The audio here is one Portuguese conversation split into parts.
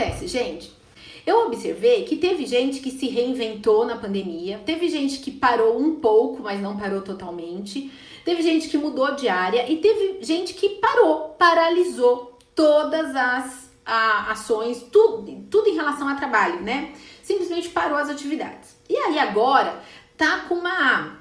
acontece, gente? Eu observei que teve gente que se reinventou na pandemia, teve gente que parou um pouco, mas não parou totalmente, teve gente que mudou de área e teve gente que parou, paralisou todas as a, ações, tudo, tudo em relação a trabalho, né? Simplesmente parou as atividades. E aí agora tá com uma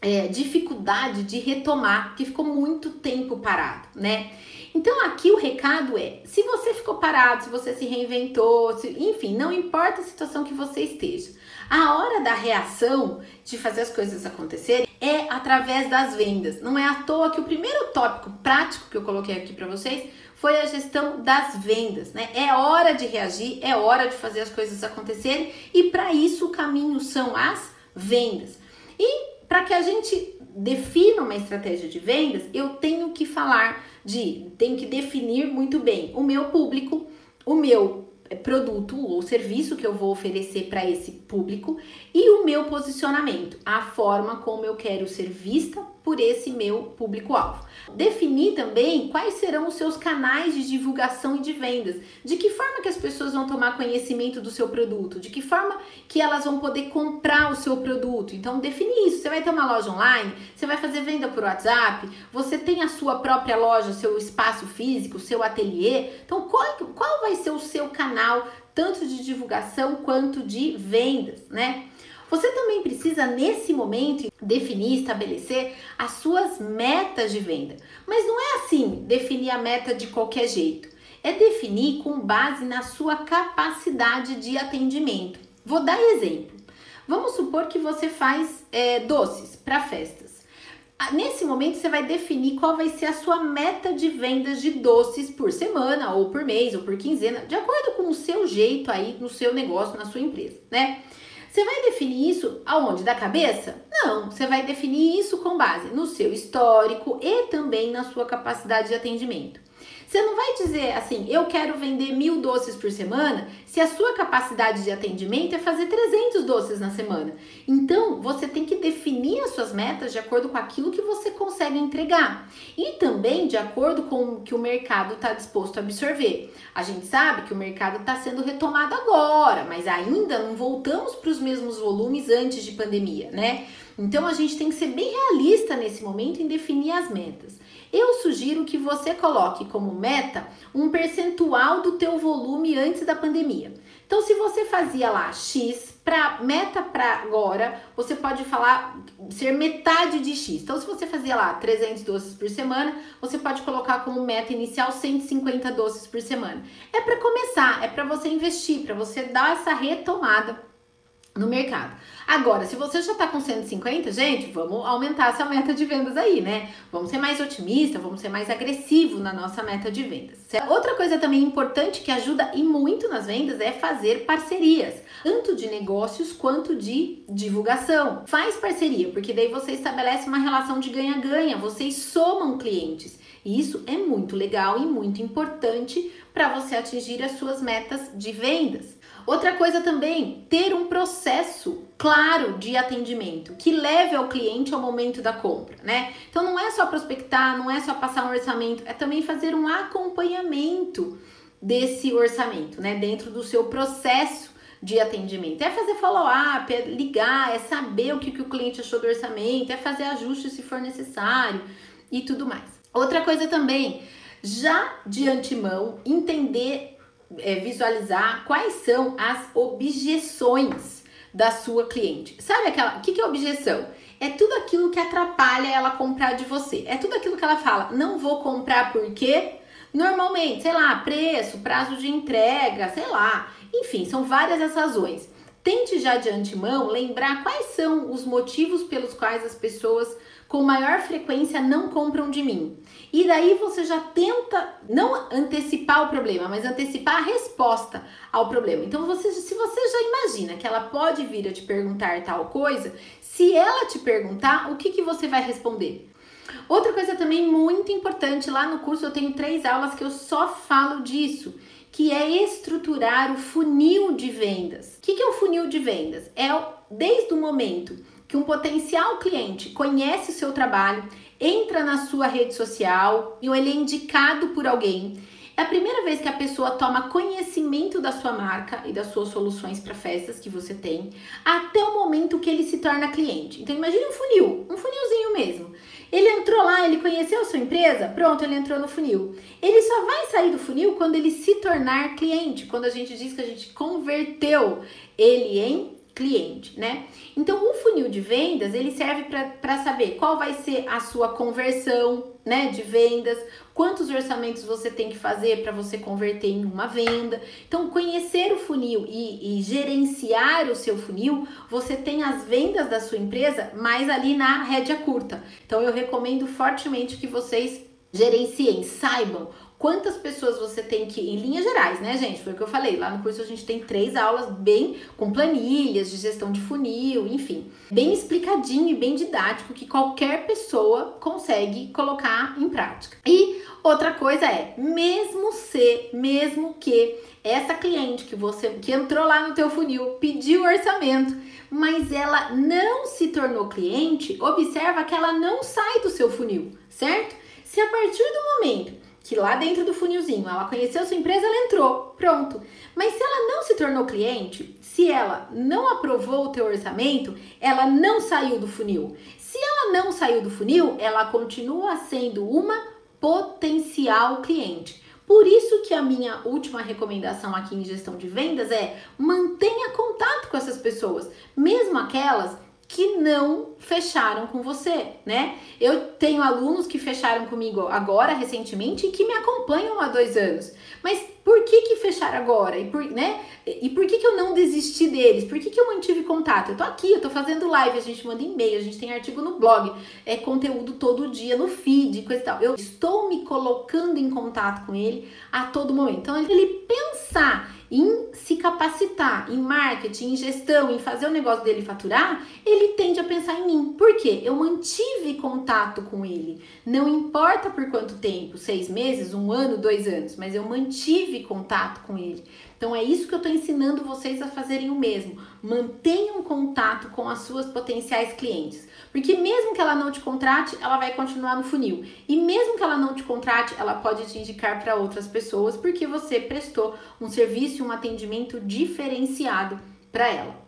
é, dificuldade de retomar, que ficou muito tempo parado, né? Então aqui o recado é: se você ficou parado, se você se reinventou, se, enfim, não importa a situação que você esteja, a hora da reação de fazer as coisas acontecerem é através das vendas. Não é à toa que o primeiro tópico prático que eu coloquei aqui para vocês foi a gestão das vendas, né? É hora de reagir, é hora de fazer as coisas acontecerem e para isso o caminho são as vendas. E para que a gente defina uma estratégia de vendas, eu tenho que falar de, tenho que definir muito bem o meu público, o meu é, produto ou serviço que eu vou oferecer para esse público e o meu posicionamento, a forma como eu quero ser vista por esse meu público-alvo. Definir também quais serão os seus canais de divulgação e de vendas, de que forma que as pessoas vão tomar conhecimento do seu produto, de que forma que elas vão poder comprar o seu produto. Então, definir isso. Você vai ter uma loja online, você vai fazer venda por WhatsApp, você tem a sua própria loja, seu espaço físico, seu ateliê. Então, qual, qual vai ser o seu canal, tanto de divulgação quanto de vendas, né? Você também precisa, nesse momento, definir, estabelecer as suas metas de venda. Mas não é assim, definir a meta de qualquer jeito. É definir com base na sua capacidade de atendimento. Vou dar exemplo. Vamos supor que você faz é, doces para festas. Ah, nesse momento, você vai definir qual vai ser a sua meta de vendas de doces por semana, ou por mês, ou por quinzena, de acordo com o seu jeito aí no seu negócio, na sua empresa, né? Você vai definir isso aonde? Da cabeça? Não, você vai definir isso com base no seu histórico e também na sua capacidade de atendimento. Você não vai dizer assim, eu quero vender mil doces por semana, se a sua capacidade de atendimento é fazer 300 doces na semana. Então, você tem que definir as suas metas de acordo com aquilo que você consegue entregar e também de acordo com o que o mercado está disposto a absorver. A gente sabe que o mercado está sendo retomado agora, mas ainda não voltamos para os mesmos volumes antes de pandemia, né? Então, a gente tem que ser bem realista nesse momento em definir as metas eu sugiro que você coloque como meta um percentual do teu volume antes da pandemia. Então, se você fazia lá X, para meta para agora, você pode falar ser metade de X. Então, se você fazia lá 300 doces por semana, você pode colocar como meta inicial 150 doces por semana. É para começar, é para você investir, para você dar essa retomada no mercado. Agora, se você já está com 150, gente, vamos aumentar essa meta de vendas aí, né? Vamos ser mais otimista, vamos ser mais agressivo na nossa meta de vendas. Outra coisa também importante que ajuda e muito nas vendas é fazer parcerias, tanto de negócios quanto de divulgação. Faz parceria, porque daí você estabelece uma relação de ganha-ganha, vocês somam clientes. E isso é muito legal e muito importante para você atingir as suas metas de vendas. Outra coisa também, ter um processo claro de atendimento que leve ao cliente ao momento da compra, né? Então não é só prospectar, não é só passar um orçamento, é também fazer um acompanhamento desse orçamento, né? Dentro do seu processo de atendimento. É fazer follow-up, é ligar, é saber o que, que o cliente achou do orçamento, é fazer ajustes se for necessário e tudo mais. Outra coisa também, já de antemão, entender é, visualizar quais são as objeções da sua cliente. Sabe aquela. O que, que é objeção? É tudo aquilo que atrapalha ela comprar de você. É tudo aquilo que ela fala, não vou comprar porque normalmente, sei lá, preço, prazo de entrega, sei lá. Enfim, são várias as razões. Tente já de antemão lembrar quais são os motivos pelos quais as pessoas com maior frequência não compram de mim. E daí você já tenta não antecipar o problema, mas antecipar a resposta ao problema. Então, você, se você já imagina que ela pode vir a te perguntar tal coisa, se ela te perguntar, o que, que você vai responder? Outra coisa também muito importante, lá no curso eu tenho três aulas que eu só falo disso, que é estruturar o funil de vendas. O que, que é o funil de vendas? É desde o momento que um potencial cliente conhece o seu trabalho, entra na sua rede social e ele é indicado por alguém. É a primeira vez que a pessoa toma conhecimento da sua marca e das suas soluções para festas que você tem, até o momento que ele se torna cliente. Então imagine um funil, um funilzinho mesmo. Ele entrou lá, ele conheceu a sua empresa, pronto, ele entrou no funil. Ele só vai sair do funil quando ele se tornar cliente, quando a gente diz que a gente converteu ele em cliente, né? Então, o funil de vendas, ele serve para saber qual vai ser a sua conversão, né, de vendas, quantos orçamentos você tem que fazer para você converter em uma venda. Então, conhecer o funil e, e, gerenciar o seu funil, você tem as vendas da sua empresa mais ali na rédea curta. Então, eu recomendo fortemente que vocês gerenciem, saibam quantas pessoas você tem que, em linhas gerais, né, gente? Foi o que eu falei. Lá no curso a gente tem três aulas bem com planilhas de gestão de funil, enfim, bem explicadinho e bem didático que qualquer pessoa consegue colocar em prática. E outra coisa é, mesmo se, mesmo que essa cliente que você que entrou lá no teu funil pediu orçamento, mas ela não se tornou cliente, observa que ela não sai do seu funil, certo? Se a partir do momento que lá dentro do funilzinho ela conheceu sua empresa, ela entrou, pronto. Mas se ela não se tornou cliente, se ela não aprovou o teu orçamento, ela não saiu do funil. Se ela não saiu do funil, ela continua sendo uma potencial cliente. Por isso que a minha última recomendação aqui em gestão de vendas é mantenha contato com essas pessoas, mesmo aquelas que não fecharam com você, né? Eu tenho alunos que fecharam comigo agora, recentemente, e que me acompanham há dois anos. Mas por que que fecharam agora? E por, né? E por que que eu não desisti deles? Por que que eu mantive contato? Eu tô aqui, eu tô fazendo live, a gente manda e-mail, a gente tem artigo no blog, é conteúdo todo dia no feed, coisa e tal. Eu estou me colocando em contato com ele a todo momento. Então, ele pensar em se capacitar em marketing, em gestão, em fazer o negócio dele faturar, ele tende a pensar em mim. Por quê? Eu mantive contato com ele. Não importa por quanto tempo, seis meses, um ano, dois anos, mas eu mantive contato com ele. Então é isso que eu estou ensinando vocês a fazerem o mesmo. Mantenham contato com as suas potenciais clientes. Porque mesmo que ela não te contrate, ela vai continuar no funil. E mesmo que ela não te contrate, ela pode te indicar para outras pessoas porque você prestou um serviço, um atendimento diferenciado para ela.